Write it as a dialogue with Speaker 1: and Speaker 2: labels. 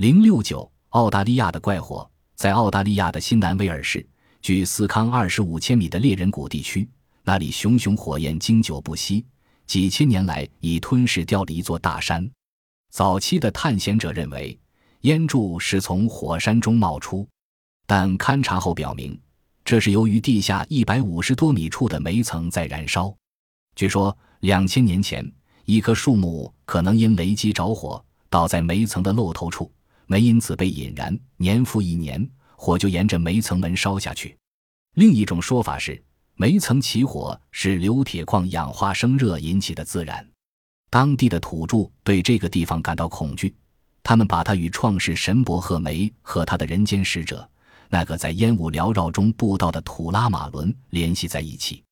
Speaker 1: 零六九，澳大利亚的怪火，在澳大利亚的新南威尔士，距斯康二十五千米的猎人谷地区，那里熊熊火焰经久不息，几千年来已吞噬掉了一座大山。早期的探险者认为，烟柱是从火山中冒出，但勘察后表明，这是由于地下一百五十多米处的煤层在燃烧。据说，两千年前，一棵树木可能因雷击着火，倒在煤层的漏头处，煤因此被引燃。年复一年，火就沿着煤层门烧下去。另一种说法是，煤层起火是硫铁矿氧化生热引起的自燃。当地的土著对这个地方感到恐惧，他们把它与创世神伯赫梅和他的人间使者那个在烟雾缭绕中布道的土拉马伦联系在一起。